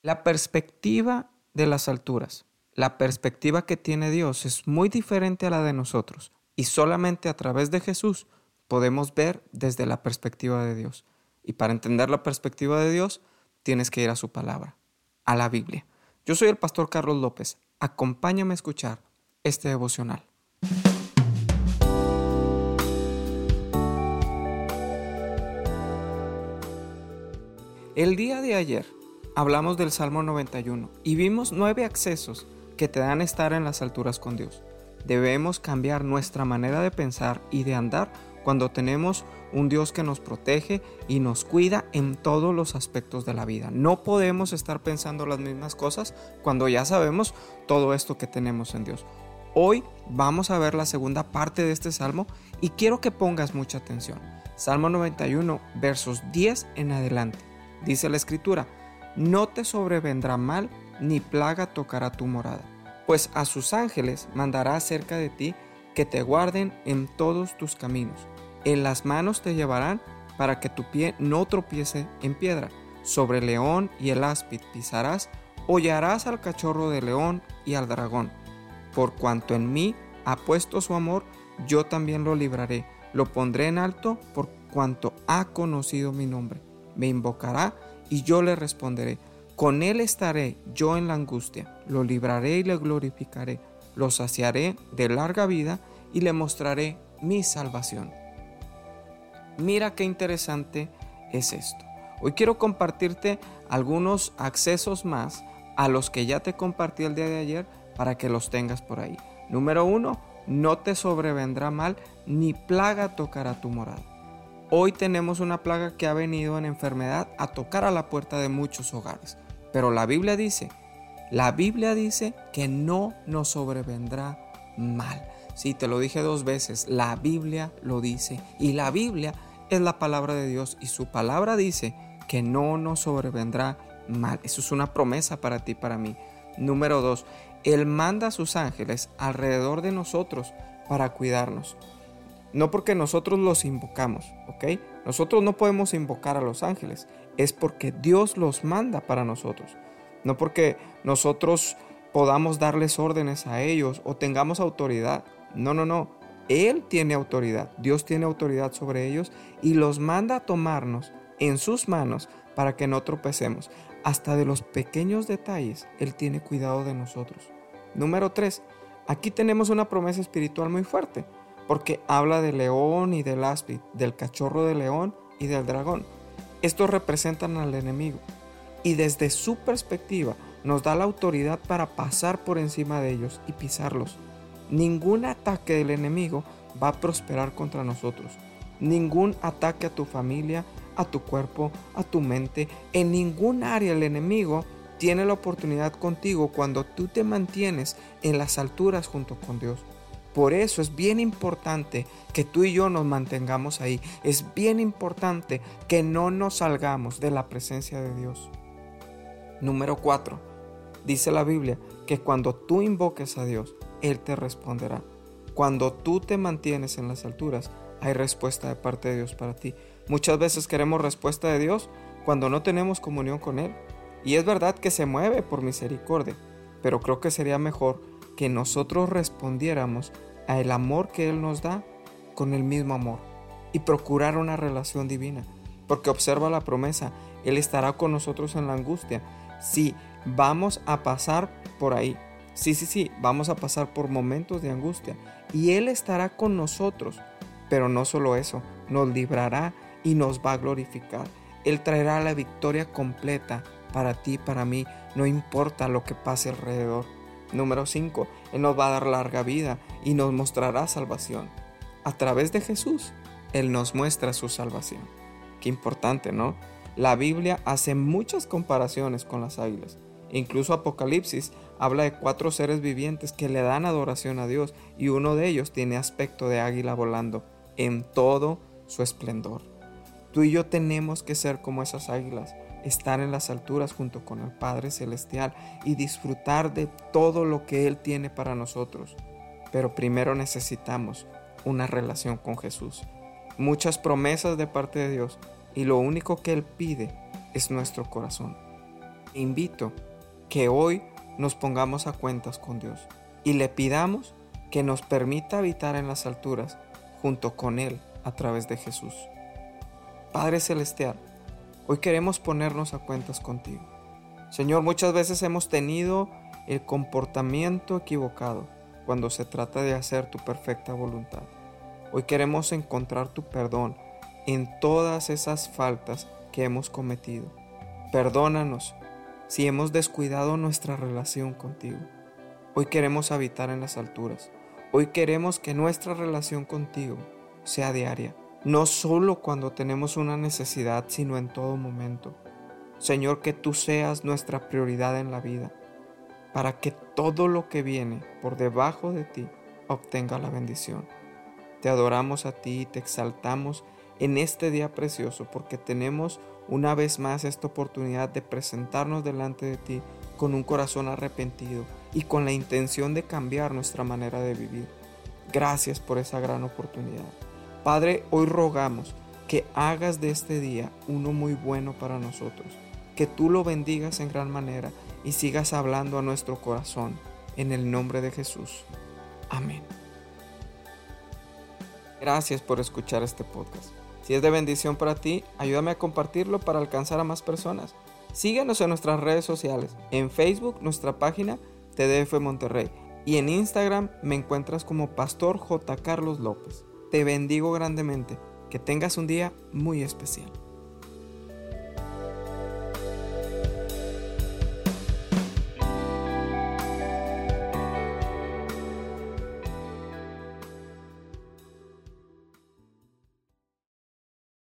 La perspectiva de las alturas, la perspectiva que tiene Dios es muy diferente a la de nosotros y solamente a través de Jesús podemos ver desde la perspectiva de Dios. Y para entender la perspectiva de Dios, tienes que ir a su palabra, a la Biblia. Yo soy el pastor Carlos López. Acompáñame a escuchar este devocional. El día de ayer hablamos del Salmo 91 y vimos nueve accesos que te dan estar en las alturas con Dios. Debemos cambiar nuestra manera de pensar y de andar cuando tenemos un Dios que nos protege y nos cuida en todos los aspectos de la vida. No podemos estar pensando las mismas cosas cuando ya sabemos todo esto que tenemos en Dios. Hoy vamos a ver la segunda parte de este salmo y quiero que pongas mucha atención. Salmo 91, versos 10 en adelante. Dice la escritura, no te sobrevendrá mal, ni plaga tocará tu morada, pues a sus ángeles mandará cerca de ti que te guarden en todos tus caminos. En las manos te llevarán para que tu pie no tropiece en piedra. Sobre el león y el áspid pisarás, hollarás al cachorro de león y al dragón. Por cuanto en mí ha puesto su amor, yo también lo libraré, lo pondré en alto por cuanto ha conocido mi nombre me invocará y yo le responderé. Con él estaré yo en la angustia, lo libraré y le glorificaré, lo saciaré de larga vida y le mostraré mi salvación. Mira qué interesante es esto. Hoy quiero compartirte algunos accesos más a los que ya te compartí el día de ayer para que los tengas por ahí. Número uno, no te sobrevendrá mal ni plaga tocará tu morada. Hoy tenemos una plaga que ha venido en enfermedad a tocar a la puerta de muchos hogares. Pero la Biblia dice, la Biblia dice que no nos sobrevendrá mal. Sí, te lo dije dos veces, la Biblia lo dice. Y la Biblia es la palabra de Dios y su palabra dice que no nos sobrevendrá mal. Eso es una promesa para ti para mí. Número dos, Él manda a sus ángeles alrededor de nosotros para cuidarnos. No porque nosotros los invocamos, ¿ok? Nosotros no podemos invocar a los ángeles, es porque Dios los manda para nosotros. No porque nosotros podamos darles órdenes a ellos o tengamos autoridad. No, no, no. Él tiene autoridad, Dios tiene autoridad sobre ellos y los manda a tomarnos en sus manos para que no tropecemos. Hasta de los pequeños detalles, Él tiene cuidado de nosotros. Número 3. Aquí tenemos una promesa espiritual muy fuerte porque habla del león y del áspid, del cachorro de león y del dragón. Estos representan al enemigo y desde su perspectiva nos da la autoridad para pasar por encima de ellos y pisarlos. Ningún ataque del enemigo va a prosperar contra nosotros. Ningún ataque a tu familia, a tu cuerpo, a tu mente, en ningún área el enemigo tiene la oportunidad contigo cuando tú te mantienes en las alturas junto con Dios. Por eso es bien importante que tú y yo nos mantengamos ahí. Es bien importante que no nos salgamos de la presencia de Dios. Número 4. Dice la Biblia que cuando tú invoques a Dios, Él te responderá. Cuando tú te mantienes en las alturas, hay respuesta de parte de Dios para ti. Muchas veces queremos respuesta de Dios cuando no tenemos comunión con Él. Y es verdad que se mueve por misericordia, pero creo que sería mejor que nosotros respondiéramos a el amor que Él nos da con el mismo amor y procurar una relación divina. Porque observa la promesa, Él estará con nosotros en la angustia. Sí, vamos a pasar por ahí. Sí, sí, sí, vamos a pasar por momentos de angustia. Y Él estará con nosotros. Pero no solo eso, nos librará y nos va a glorificar. Él traerá la victoria completa para ti para mí, no importa lo que pase alrededor. Número 5. Él nos va a dar larga vida y nos mostrará salvación. A través de Jesús, Él nos muestra su salvación. Qué importante, ¿no? La Biblia hace muchas comparaciones con las águilas. Incluso Apocalipsis habla de cuatro seres vivientes que le dan adoración a Dios y uno de ellos tiene aspecto de águila volando en todo su esplendor. Tú y yo tenemos que ser como esas águilas estar en las alturas junto con el Padre Celestial y disfrutar de todo lo que Él tiene para nosotros. Pero primero necesitamos una relación con Jesús. Muchas promesas de parte de Dios y lo único que Él pide es nuestro corazón. Invito que hoy nos pongamos a cuentas con Dios y le pidamos que nos permita habitar en las alturas junto con Él a través de Jesús. Padre Celestial, hoy queremos ponernos a cuentas contigo. Señor, muchas veces hemos tenido el comportamiento equivocado cuando se trata de hacer tu perfecta voluntad. Hoy queremos encontrar tu perdón en todas esas faltas que hemos cometido. Perdónanos si hemos descuidado nuestra relación contigo. Hoy queremos habitar en las alturas. Hoy queremos que nuestra relación contigo sea diaria, no solo cuando tenemos una necesidad, sino en todo momento. Señor, que tú seas nuestra prioridad en la vida, para que todo lo que viene por debajo de ti obtenga la bendición. Te adoramos a ti y te exaltamos en este día precioso porque tenemos una vez más esta oportunidad de presentarnos delante de ti con un corazón arrepentido y con la intención de cambiar nuestra manera de vivir. Gracias por esa gran oportunidad. Padre, hoy rogamos que hagas de este día uno muy bueno para nosotros, que tú lo bendigas en gran manera y sigas hablando a nuestro corazón. En el nombre de Jesús. Amén. Gracias por escuchar este podcast. Si es de bendición para ti, ayúdame a compartirlo para alcanzar a más personas. Síguenos en nuestras redes sociales. En Facebook, nuestra página TDF Monterrey. Y en Instagram me encuentras como Pastor J. Carlos López. Te bendigo grandemente. Que tengas un día muy especial.